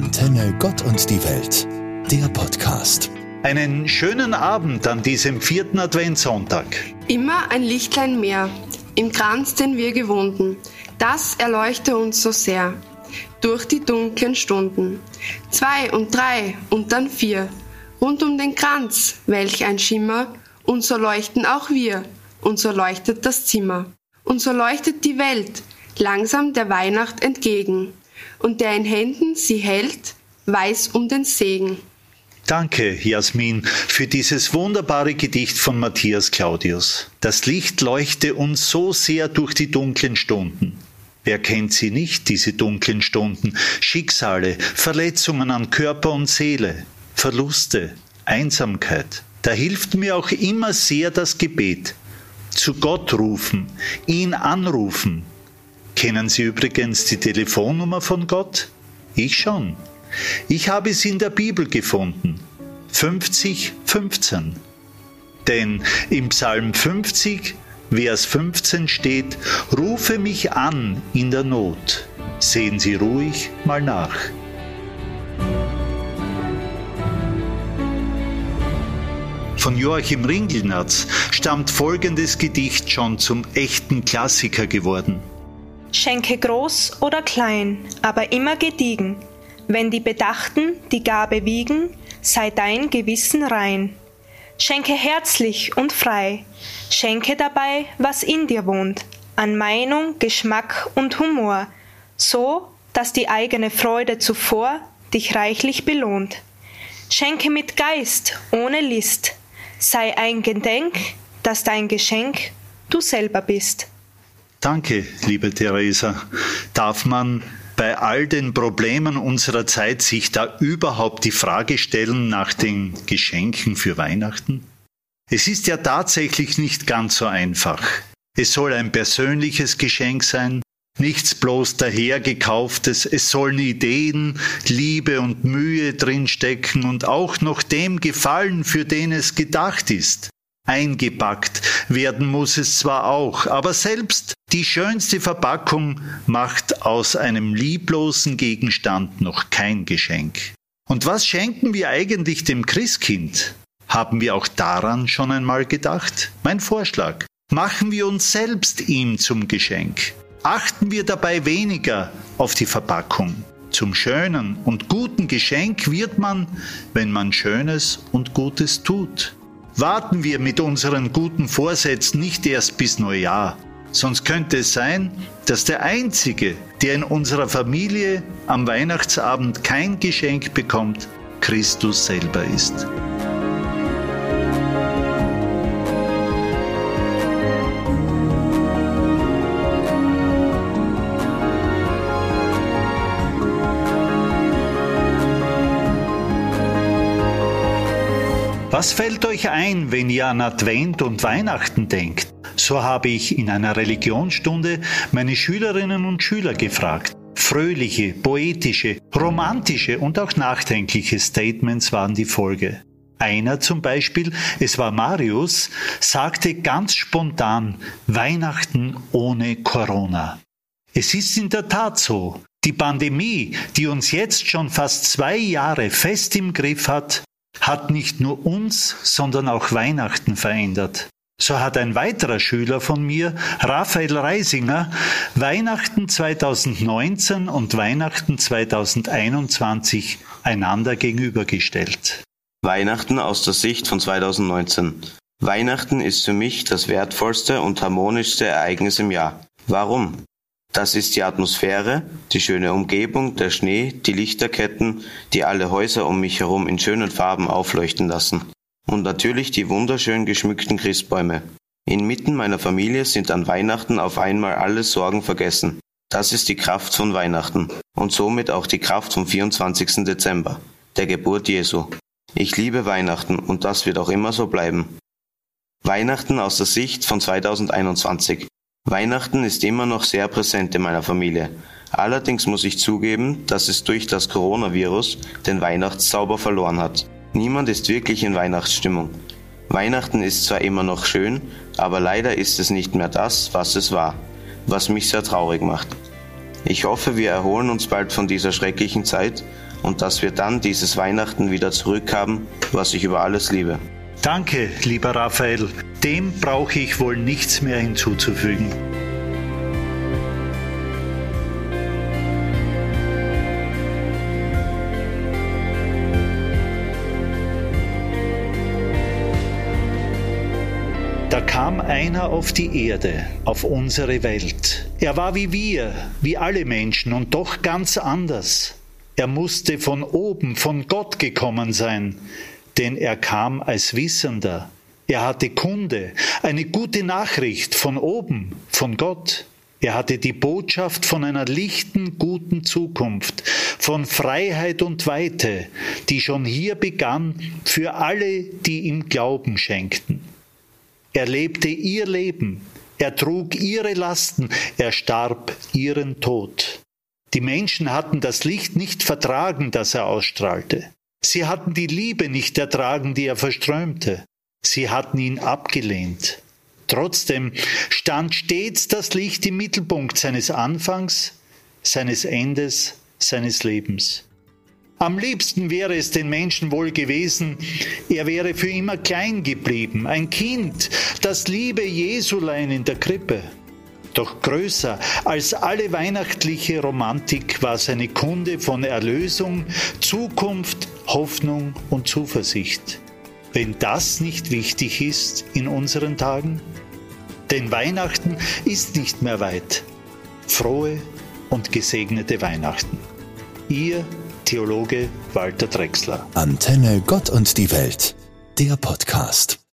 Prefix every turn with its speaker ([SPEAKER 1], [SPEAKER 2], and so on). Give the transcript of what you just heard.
[SPEAKER 1] Antenne Gott und die Welt, der Podcast.
[SPEAKER 2] Einen schönen Abend an diesem vierten Adventssonntag.
[SPEAKER 3] Immer ein Lichtlein mehr im Kranz, den wir gewunden. Das erleuchte uns so sehr durch die dunklen Stunden. Zwei und drei und dann vier. Rund um den Kranz, welch ein Schimmer. Und so leuchten auch wir. Und so leuchtet das Zimmer. Und so leuchtet die Welt langsam der Weihnacht entgegen und der in Händen sie hält, weiß um den Segen.
[SPEAKER 2] Danke, Jasmin, für dieses wunderbare Gedicht von Matthias Claudius. Das Licht leuchte uns so sehr durch die dunklen Stunden. Wer kennt sie nicht, diese dunklen Stunden? Schicksale, Verletzungen an Körper und Seele, Verluste, Einsamkeit. Da hilft mir auch immer sehr das Gebet. Zu Gott rufen, ihn anrufen, Kennen Sie übrigens die Telefonnummer von Gott? Ich schon. Ich habe sie in der Bibel gefunden. 50, 15. Denn im Psalm 50, Vers 15 steht, Rufe mich an in der Not. Sehen Sie ruhig mal nach. Von Joachim Ringelnatz stammt folgendes Gedicht schon zum echten Klassiker geworden.
[SPEAKER 4] Schenke groß oder klein, aber immer gediegen. Wenn die Bedachten die Gabe wiegen, sei dein Gewissen rein. Schenke herzlich und frei, schenke dabei, was in dir wohnt, an Meinung, Geschmack und Humor, so, dass die eigene Freude zuvor dich reichlich belohnt. Schenke mit Geist, ohne List, sei ein Gedenk, dass dein Geschenk du selber bist.
[SPEAKER 2] Danke, liebe Theresa. Darf man bei all den Problemen unserer Zeit sich da überhaupt die Frage stellen nach den Geschenken für Weihnachten? Es ist ja tatsächlich nicht ganz so einfach. Es soll ein persönliches Geschenk sein, nichts bloß dahergekauftes, es sollen Ideen, Liebe und Mühe drinstecken und auch noch dem gefallen, für den es gedacht ist. Eingepackt werden muss es zwar auch, aber selbst die schönste Verpackung macht aus einem lieblosen Gegenstand noch kein Geschenk. Und was schenken wir eigentlich dem Christkind? Haben wir auch daran schon einmal gedacht? Mein Vorschlag. Machen wir uns selbst ihm zum Geschenk. Achten wir dabei weniger auf die Verpackung. Zum schönen und guten Geschenk wird man, wenn man Schönes und Gutes tut. Warten wir mit unseren guten Vorsätzen nicht erst bis Neujahr, sonst könnte es sein, dass der Einzige, der in unserer Familie am Weihnachtsabend kein Geschenk bekommt, Christus selber ist. Was fällt euch ein, wenn ihr an Advent und Weihnachten denkt? So habe ich in einer Religionsstunde meine Schülerinnen und Schüler gefragt. Fröhliche, poetische, romantische und auch nachdenkliche Statements waren die Folge. Einer zum Beispiel, es war Marius, sagte ganz spontan Weihnachten ohne Corona. Es ist in der Tat so. Die Pandemie, die uns jetzt schon fast zwei Jahre fest im Griff hat, hat nicht nur uns, sondern auch Weihnachten verändert. So hat ein weiterer Schüler von mir, Raphael Reisinger, Weihnachten 2019 und Weihnachten 2021 einander gegenübergestellt.
[SPEAKER 5] Weihnachten aus der Sicht von 2019. Weihnachten ist für mich das wertvollste und harmonischste Ereignis im Jahr. Warum? Das ist die Atmosphäre, die schöne Umgebung, der Schnee, die Lichterketten, die alle Häuser um mich herum in schönen Farben aufleuchten lassen. Und natürlich die wunderschön geschmückten Christbäume. Inmitten meiner Familie sind an Weihnachten auf einmal alle Sorgen vergessen. Das ist die Kraft von Weihnachten und somit auch die Kraft vom 24. Dezember, der Geburt Jesu. Ich liebe Weihnachten und das wird auch immer so bleiben. Weihnachten aus der Sicht von 2021. Weihnachten ist immer noch sehr präsent in meiner Familie. Allerdings muss ich zugeben, dass es durch das Coronavirus den Weihnachtszauber verloren hat. Niemand ist wirklich in Weihnachtsstimmung. Weihnachten ist zwar immer noch schön, aber leider ist es nicht mehr das, was es war, was mich sehr traurig macht. Ich hoffe, wir erholen uns bald von dieser schrecklichen Zeit, und dass wir dann dieses Weihnachten wieder zurückhaben, was ich über alles liebe.
[SPEAKER 2] Danke, lieber Raphael. Dem brauche ich wohl nichts mehr hinzuzufügen. Da kam einer auf die Erde, auf unsere Welt. Er war wie wir, wie alle Menschen und doch ganz anders. Er musste von oben, von Gott gekommen sein, denn er kam als Wissender. Er hatte Kunde, eine gute Nachricht von oben, von Gott. Er hatte die Botschaft von einer lichten, guten Zukunft, von Freiheit und Weite, die schon hier begann für alle, die ihm Glauben schenkten. Er lebte ihr Leben, er trug ihre Lasten, er starb ihren Tod. Die Menschen hatten das Licht nicht vertragen, das er ausstrahlte. Sie hatten die Liebe nicht ertragen, die er verströmte. Sie hatten ihn abgelehnt. Trotzdem stand stets das Licht im Mittelpunkt seines Anfangs, seines Endes, seines Lebens. Am liebsten wäre es den Menschen wohl gewesen, er wäre für immer klein geblieben, ein Kind, das liebe Jesulein in der Krippe. Doch größer als alle weihnachtliche Romantik war seine Kunde von Erlösung, Zukunft, Hoffnung und Zuversicht. Wenn das nicht wichtig ist in unseren Tagen? Denn Weihnachten ist nicht mehr weit. Frohe und gesegnete Weihnachten. Ihr Theologe Walter Drexler.
[SPEAKER 1] Antenne Gott und die Welt, der Podcast.